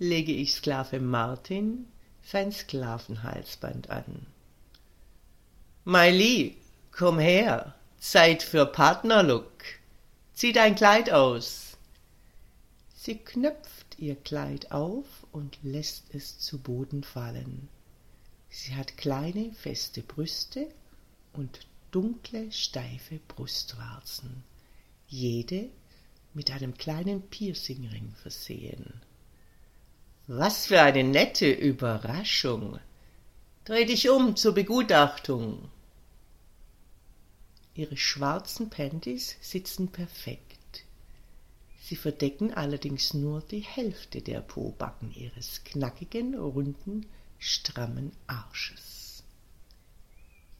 lege ich Sklave Martin sein Sklavenhalsband an. Miley, komm her, Zeit für Partnerlook. Zieh dein Kleid aus. Sie knöpft ihr Kleid auf und lässt es zu Boden fallen. Sie hat kleine, feste Brüste und dunkle, steife Brustwarzen, jede mit einem kleinen Piercingring versehen. Was für eine nette Überraschung. Dreh dich um zur Begutachtung. Ihre schwarzen Panties sitzen perfekt. Sie verdecken allerdings nur die Hälfte der Pobacken ihres knackigen, runden, strammen Arsches.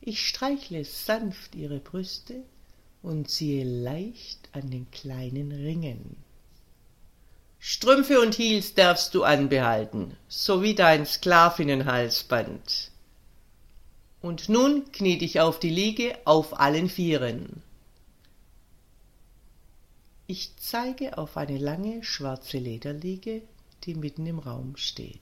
Ich streichle sanft ihre Brüste und ziehe leicht an den kleinen Ringen. Strümpfe und Heels darfst du anbehalten, sowie dein Sklavinnenhalsband. Und nun knie dich auf die Liege auf allen Vieren. Ich zeige auf eine lange schwarze Lederliege, die mitten im Raum steht.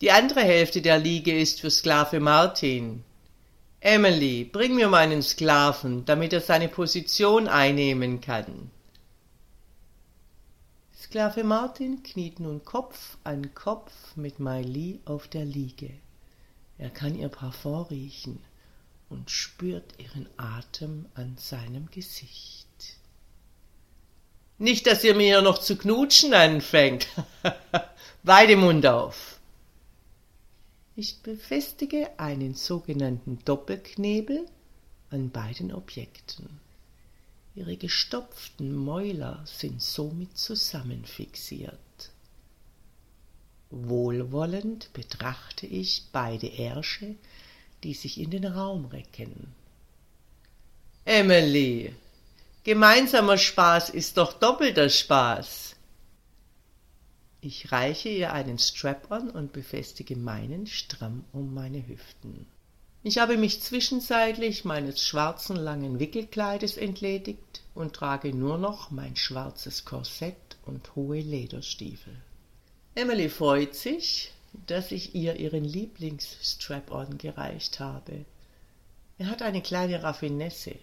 Die andere Hälfte der Liege ist für Sklave Martin, Emily, bring mir meinen Sklaven, damit er seine Position einnehmen kann. Sklave Martin kniet nun Kopf an Kopf mit Miley auf der Liege. Er kann ihr Parfum riechen und spürt ihren Atem an seinem Gesicht. Nicht, dass ihr mir noch zu knutschen anfängt. Beide Mund auf. Ich befestige einen sogenannten Doppelknebel an beiden Objekten. Ihre gestopften Mäuler sind somit zusammenfixiert. Wohlwollend betrachte ich beide Ärsche, die sich in den Raum recken. Emily, gemeinsamer Spaß ist doch doppelter Spaß. Ich reiche ihr einen Strap-on und befestige meinen stramm um meine Hüften. Ich habe mich zwischenzeitlich meines schwarzen langen Wickelkleides entledigt und trage nur noch mein schwarzes Korsett und hohe Lederstiefel. Emily freut sich, dass ich ihr ihren Lieblings-Strap-on gereicht habe. Er hat eine kleine Raffinesse.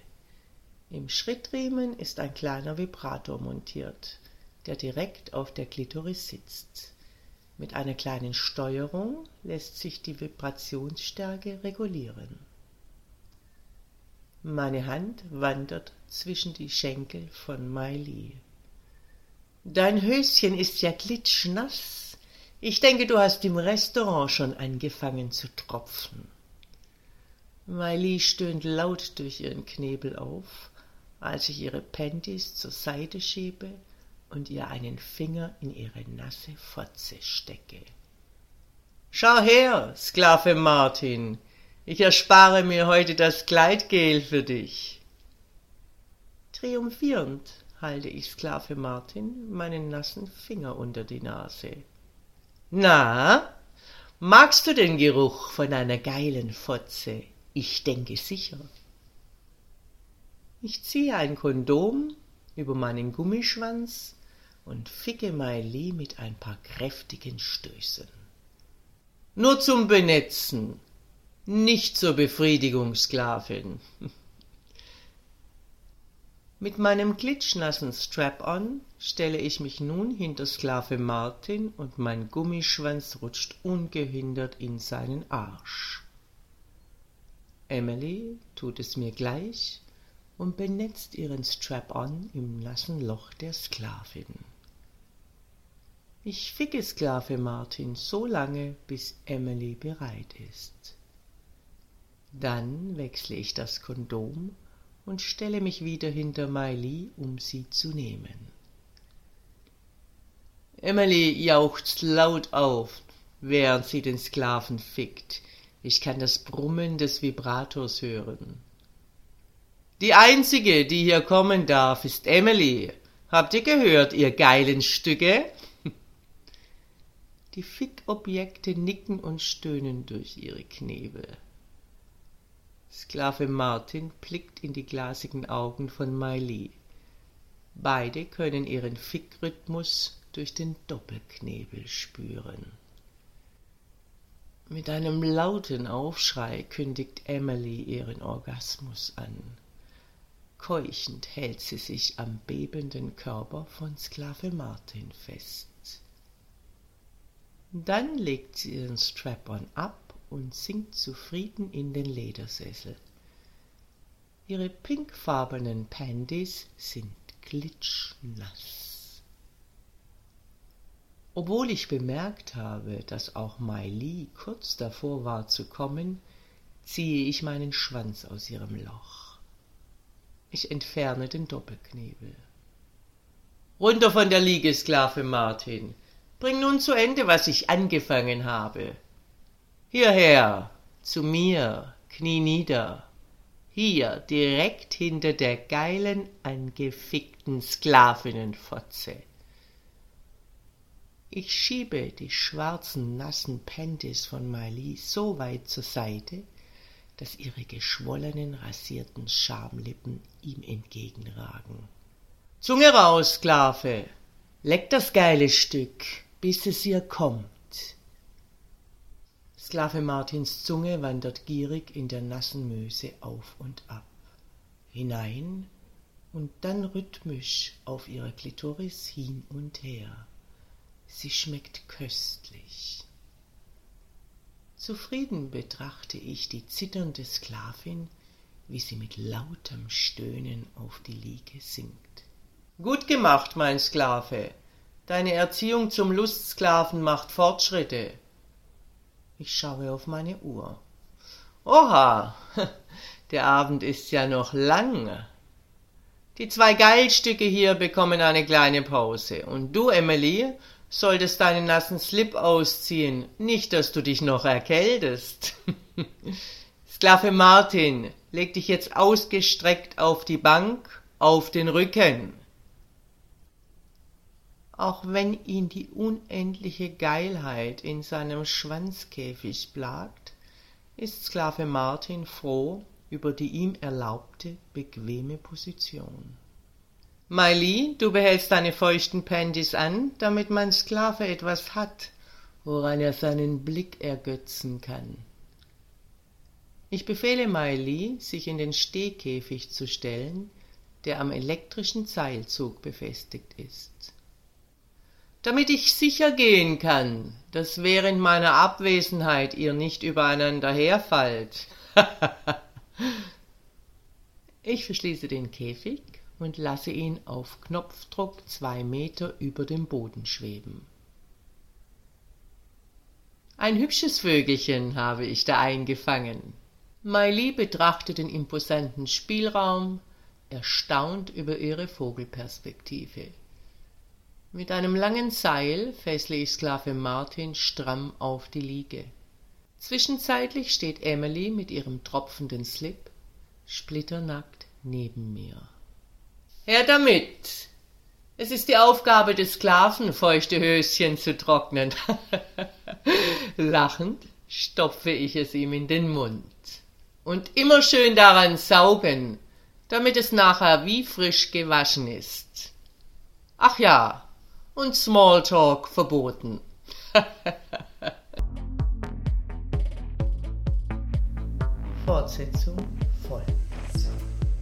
Im Schrittriemen ist ein kleiner Vibrator montiert der direkt auf der Klitoris sitzt. Mit einer kleinen Steuerung lässt sich die Vibrationsstärke regulieren. Meine Hand wandert zwischen die Schenkel von Miley. Dein Höschen ist ja glitschnass. Ich denke, du hast im Restaurant schon angefangen zu tropfen. Miley stöhnt laut durch ihren Knebel auf, als ich ihre Panties zur Seite schiebe und ihr einen Finger in ihre nasse Fotze stecke. Schau her, Sklave Martin, ich erspare mir heute das Gleitgel für dich. Triumphierend halte ich Sklave Martin meinen nassen Finger unter die Nase. Na, magst du den Geruch von einer geilen Fotze? Ich denke sicher. Ich ziehe ein Kondom über meinen Gummischwanz und ficke Maili mit ein paar kräftigen Stößen. Nur zum Benetzen, nicht zur Befriedigung, Sklavin. Mit meinem glitschnassen Strap-on stelle ich mich nun hinter Sklave Martin und mein Gummischwanz rutscht ungehindert in seinen Arsch. Emily tut es mir gleich und benetzt ihren Strap-on im nassen Loch der Sklavin. Ich ficke Sklave Martin so lange, bis Emily bereit ist. Dann wechsle ich das Kondom und stelle mich wieder hinter Miley, um sie zu nehmen. Emily jauchzt laut auf, während sie den Sklaven fickt. Ich kann das Brummen des Vibrators hören. Die einzige, die hier kommen darf, ist Emily. Habt ihr gehört, ihr geilen Stücke? Die Fickobjekte nicken und stöhnen durch ihre Knebel. Sklave Martin blickt in die glasigen Augen von Miley. Beide können ihren Fickrhythmus durch den Doppelknebel spüren. Mit einem lauten Aufschrei kündigt Emily ihren Orgasmus an. Keuchend hält sie sich am bebenden Körper von Sklave Martin fest. Dann legt sie ihren Strap-on ab und sinkt zufrieden in den Ledersessel. Ihre pinkfarbenen Pandies sind klitschnass. Obwohl ich bemerkt habe, dass auch Li kurz davor war zu kommen, ziehe ich meinen Schwanz aus ihrem Loch. Ich entferne den Doppelknebel. Runter von der Liege, Sklave Martin. Bring nun zu Ende, was ich angefangen habe. Hierher, zu mir, knie nieder. Hier, direkt hinter der geilen, angefickten Sklavinnenfotze. Ich schiebe die schwarzen, nassen Panties von Miley so weit zur Seite, dass ihre geschwollenen, rasierten Schamlippen ihm entgegenragen. Zunge raus, Sklave! Leck das geile Stück, bis es ihr kommt. Sklave Martins Zunge wandert gierig in der nassen Möse auf und ab, hinein und dann rhythmisch auf ihrer Klitoris hin und her. Sie schmeckt köstlich. Zufrieden betrachte ich die zitternde Sklavin, wie sie mit lautem Stöhnen auf die Liege sinkt. Gut gemacht, mein Sklave. Deine Erziehung zum Lustsklaven macht Fortschritte. Ich schaue auf meine Uhr. Oha, der Abend ist ja noch lang. Die zwei Geilstücke hier bekommen eine kleine Pause. Und du, Emily, solltest deinen nassen Slip ausziehen, nicht, dass du dich noch erkältest. Sklave Martin, leg dich jetzt ausgestreckt auf die Bank, auf den Rücken auch wenn ihn die unendliche Geilheit in seinem Schwanzkäfig plagt, ist Sklave Martin froh über die ihm erlaubte bequeme Position. Miley, du behältst deine feuchten Panties an, damit mein Sklave etwas hat, woran er seinen Blick ergötzen kann. Ich befehle Miley, sich in den Stehkäfig zu stellen, der am elektrischen Seilzug befestigt ist damit ich sicher gehen kann, dass während meiner Abwesenheit ihr nicht übereinander herfallt. ich verschließe den Käfig und lasse ihn auf Knopfdruck zwei Meter über dem Boden schweben. Ein hübsches Vögelchen habe ich da eingefangen. Miley betrachtet den imposanten Spielraum, erstaunt über ihre Vogelperspektive. Mit einem langen Seil fessle ich Sklave Martin stramm auf die Liege. Zwischenzeitlich steht Emily mit ihrem tropfenden Slip splitternackt neben mir. Her damit! Es ist die Aufgabe des Sklaven, feuchte Höschen zu trocknen. Lachend stopfe ich es ihm in den Mund. Und immer schön daran saugen, damit es nachher wie frisch gewaschen ist. Ach ja, und Smalltalk verboten. Fortsetzung folgt.